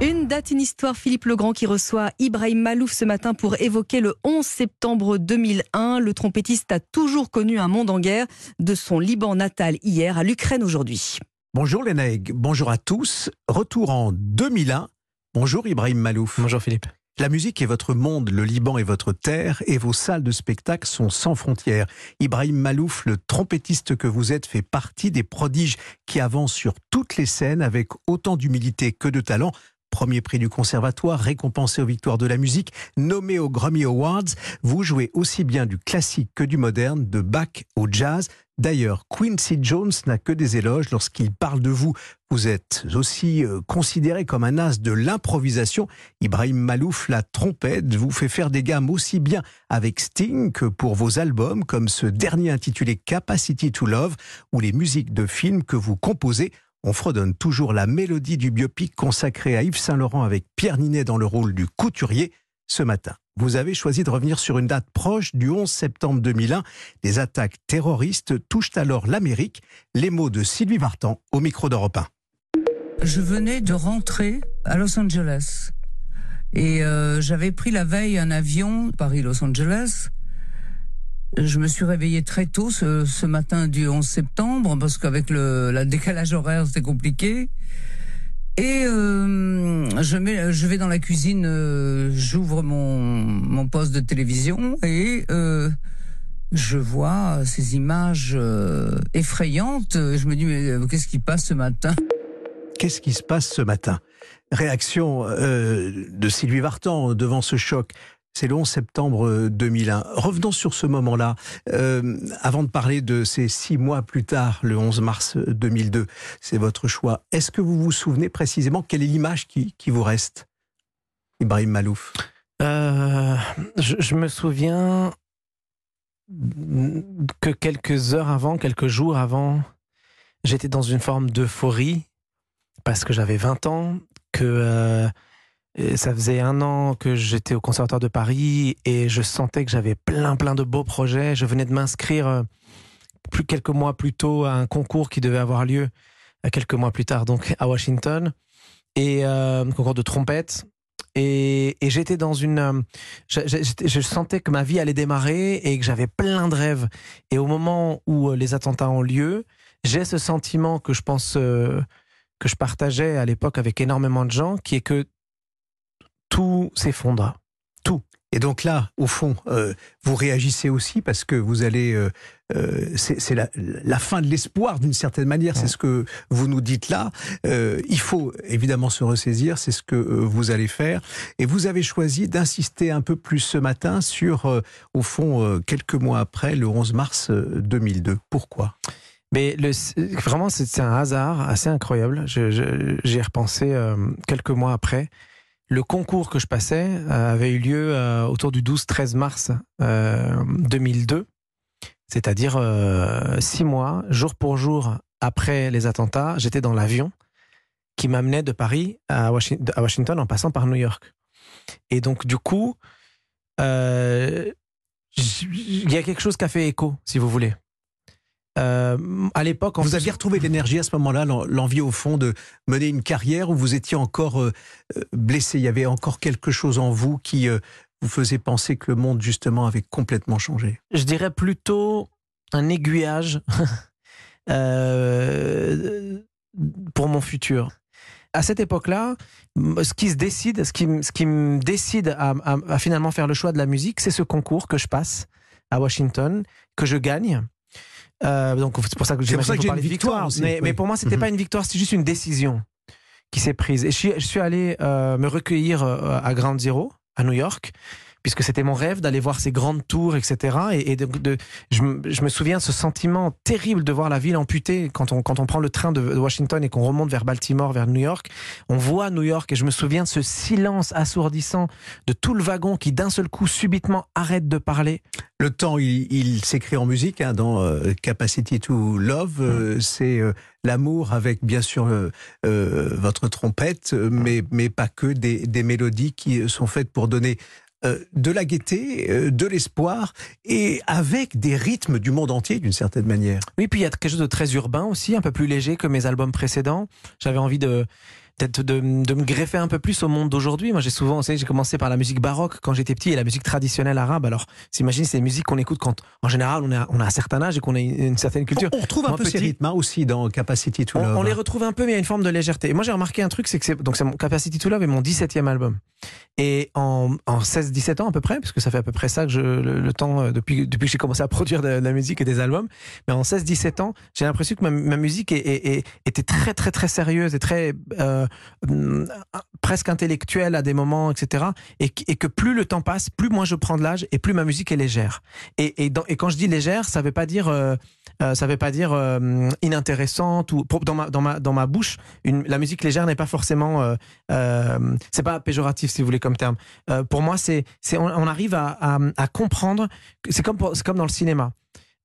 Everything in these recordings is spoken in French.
Une date, une histoire. Philippe Legrand qui reçoit Ibrahim Malouf ce matin pour évoquer le 11 septembre 2001. Le trompettiste a toujours connu un monde en guerre, de son Liban natal hier à l'Ukraine aujourd'hui. Bonjour Lénaïg, bonjour à tous. Retour en 2001. Bonjour Ibrahim Malouf. Bonjour Philippe. La musique est votre monde, le Liban est votre terre et vos salles de spectacle sont sans frontières. Ibrahim Malouf, le trompettiste que vous êtes, fait partie des prodiges qui avancent sur toutes les scènes avec autant d'humilité que de talent. Premier prix du conservatoire, récompensé aux victoires de la musique, nommé aux Grammy Awards, vous jouez aussi bien du classique que du moderne, de Bach au jazz. D'ailleurs, Quincy Jones n'a que des éloges lorsqu'il parle de vous. Vous êtes aussi euh, considéré comme un as de l'improvisation. Ibrahim Malouf, la trompette, vous fait faire des gammes aussi bien avec Sting que pour vos albums, comme ce dernier intitulé Capacity to Love, ou les musiques de films que vous composez on fredonne toujours la mélodie du biopic consacré à Yves Saint-Laurent avec Pierre Ninet dans le rôle du couturier ce matin. Vous avez choisi de revenir sur une date proche du 11 septembre 2001. Des attaques terroristes touchent alors l'Amérique. Les mots de Sylvie Vartan au micro d'Europe 1. Je venais de rentrer à Los Angeles et euh, j'avais pris la veille un avion Paris-Los Angeles je me suis réveillée très tôt ce, matin du 11 septembre parce qu'avec le, décalage horaire c'était compliqué. Et euh, je, je vais dans la cuisine, euh, j'ouvre mon, mon poste de télévision et euh, je vois ces images effrayantes. Je me dis mais qu'est-ce qui passe ce matin? Qu'est-ce qui se passe ce matin? Réaction de Sylvie Vartan devant ce choc. C'est le 11 septembre 2001. Euh, Revenons sur ce moment-là. Euh, avant de parler de ces six mois plus tard, le 11 mars 2002, c'est votre choix. Est-ce que vous vous souvenez précisément quelle est l'image qui, vous reste? Ibrahim Malouf euh, je, me souviens que quelques heures avant, quelques jours avant, j'étais dans une forme d'euphorie parce que j'avais 20 ans, que ça faisait un an que j'étais au Conservatoire de Paris et je sentais que j'avais plein plein de beaux projets. Je venais de m'inscrire euh, plus quelques mois plus tôt à un concours qui devait avoir lieu euh, quelques mois plus tard donc à Washington. Et euh, un concours de trompette. Et, j'étais dans une je, sentais que ma vie allait démarrer et que j'avais plein de rêves. Et au moment où les attentats ont lieu j'ai ce sentiment que je pense que je partageais à l'époque avec énormément de gens qui est que tout s'effondre. Tout. Et donc là, au fond, euh, vous réagissez aussi parce que vous allez. Euh, euh, c'est la, fin de l'espoir d'une certaine manière, c'est ce que vous nous dites là. il faut évidemment se ressaisir, c'est ce que vous allez faire. Et vous avez choisi d'insister un peu plus ce matin sur, au fond, quelques mois après, le 11 mars 2002. Pourquoi? Mais le, vraiment, c'est un hasard assez incroyable. J'ai repensé quelques mois après le concours que je passais euh, avait eu lieu euh, autour du 12-13 mars 2002, euh, c'est-à-dire six mois, jour pour jour après les attentats, j'étais dans l'avion qui m'amenait de Paris à Washington en passant par New York. Et donc du coup, il y a quelque chose qui a fait écho, si vous voulez. Euh, à l'époque, vous aviez retrouvé l'énergie à ce moment-là, l'envie au fond de mener une carrière où vous étiez encore euh, euh, blessé? Il y avait encore quelque chose en vous qui vous faisait penser que le monde justement avait complètement changé? Je dirais plutôt un aiguillage pour mon futur. À cette époque-là, ce qui se décide, ce qui, ce qui me décide à, à finalement faire le choix de la musique, c'est ce concours que je passe à Washington, que je gagne euh, donc c'est pour ça que j'ai une victoire. mais, pour moi, c'était mhm. pas une victoire, c'est juste une décision qui s'est prise. Et je suis, je suis allé euh, me recueillir euh, à Ground Zero, à New York puisque c'était mon rêve d'aller voir ces grandes tours, etc. Et, de, je, me souviens de ce sentiment terrible de voir la ville amputée quand on, quand on prend le train de, Washington et qu'on remonte vers Baltimore, vers New York. On voit New York et je me souviens de ce silence assourdissant de tout le wagon qui d'un seul coup subitement arrête de parler. Le temps, il, s'écrit en musique hein, dans euh, Capacity to Love. Euh, mm. c'est euh, l'amour avec bien sûr votre trompette, mais, mais pas que des, des mélodies qui sont faites pour donner euh, de la gaieté, euh, de l'espoir, et avec des rythmes du monde entier d'une certaine manière. Oui, puis il y a quelque chose de très urbain aussi, un peu plus léger que mes albums précédents. J'avais envie de peut-être de, de, me greffer un peu plus au monde d'aujourd'hui. Moi, j'ai souvent, vous savez, j'ai commencé par la musique baroque quand j'étais petit et la musique traditionnelle arabe. Alors, s'imagine, c'est des musiques qu'on écoute quand, en général, on a, on a un certain âge et qu'on a une, certaine culture. On, retrouve un peu ces rythmes hein, aussi dans Capacity to Love. On, les retrouve un peu, mais il y a une forme de légèreté. Et moi, j'ai remarqué un truc, c'est que c'est, donc c'est mon Capacity to Love est mon 17e album. Et en, en 16-17 ans à peu près, parce que ça fait à peu près ça que je, le, temps euh, depuis, depuis que j'ai commencé à produire de, la musique et des albums, mais en 16-17 ans, j'ai l'impression que ma, ma musique est, était très très très sérieuse et très euh, presque intellectuelle à des moments, etc. Et, que plus le temps passe, plus moi je prends de l'âge et plus ma musique est légère. Et, et, quand je dis légère, ça veut pas dire euh, euh veut pas dire euh, inintéressante ou dans ma dans ma dans ma bouche, la musique légère n'est pas forcément euh, euh, c'est pas péjoratif si vous voulez comme terme. pour moi, c'est on, on, arrive à, comprendre. C'est comme c'est comme dans le cinéma.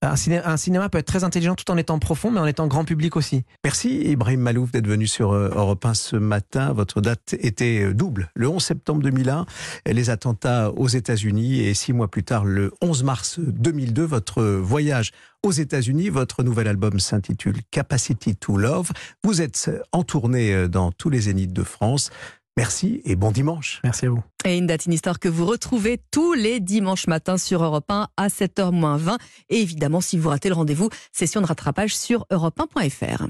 Un cinéma, peut être très intelligent tout en étant profond, mais en étant grand public aussi. Merci Ibrahim Malouf d'être venu sur euh, Europe 1 ce matin. Votre date était euh, double. Le 11 septembre 2001, les attentats aux États-Unis et six mois plus tard, le 11 mars 2002, votre voyage aux États-Unis. Votre nouvel album s'intitule Capacity to Love. Vous êtes en tournée euh, dans tous les zéniths de France. Merci et bon dimanche. Merci à vous. Et une date, une histoire que vous retrouvez tous les dimanches matins sur Europe 1 à 7h20. Et évidemment, si vous ratez le rendez-vous, session de rattrapage sur europe1.fr.